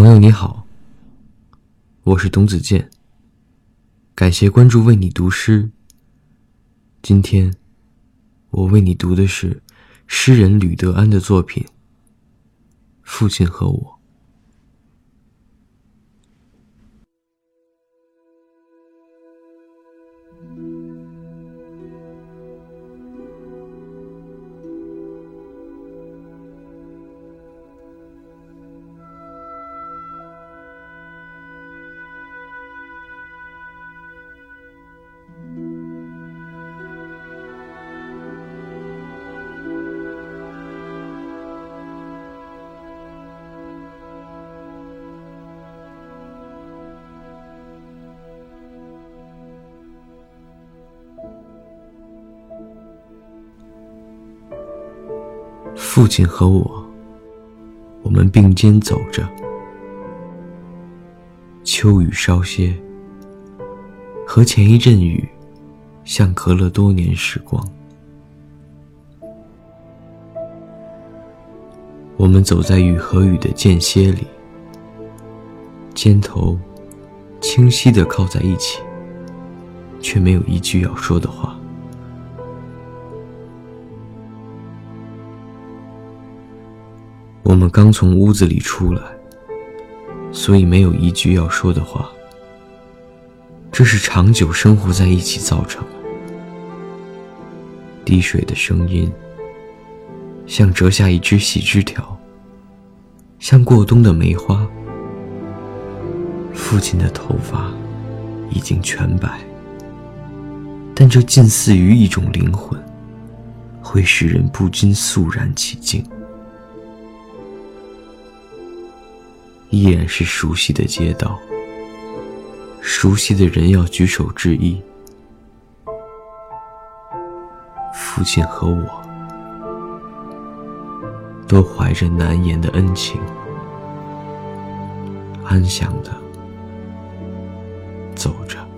朋友你好，我是董子健。感谢关注，为你读诗。今天我为你读的是诗人吕德安的作品《父亲和我》。父亲和我，我们并肩走着。秋雨稍歇，和前一阵雨，像隔了多年时光。我们走在雨和雨的间歇里，肩头清晰的靠在一起，却没有一句要说的话。我们刚从屋子里出来，所以没有一句要说的话。这是长久生活在一起造成的。滴水的声音，像折下一只细枝条，像过冬的梅花。父亲的头发已经全白，但这近似于一种灵魂，会使人不禁肃然起敬。依然是熟悉的街道，熟悉的人要举手致意。父亲和我，都怀着难言的恩情，安详的走着。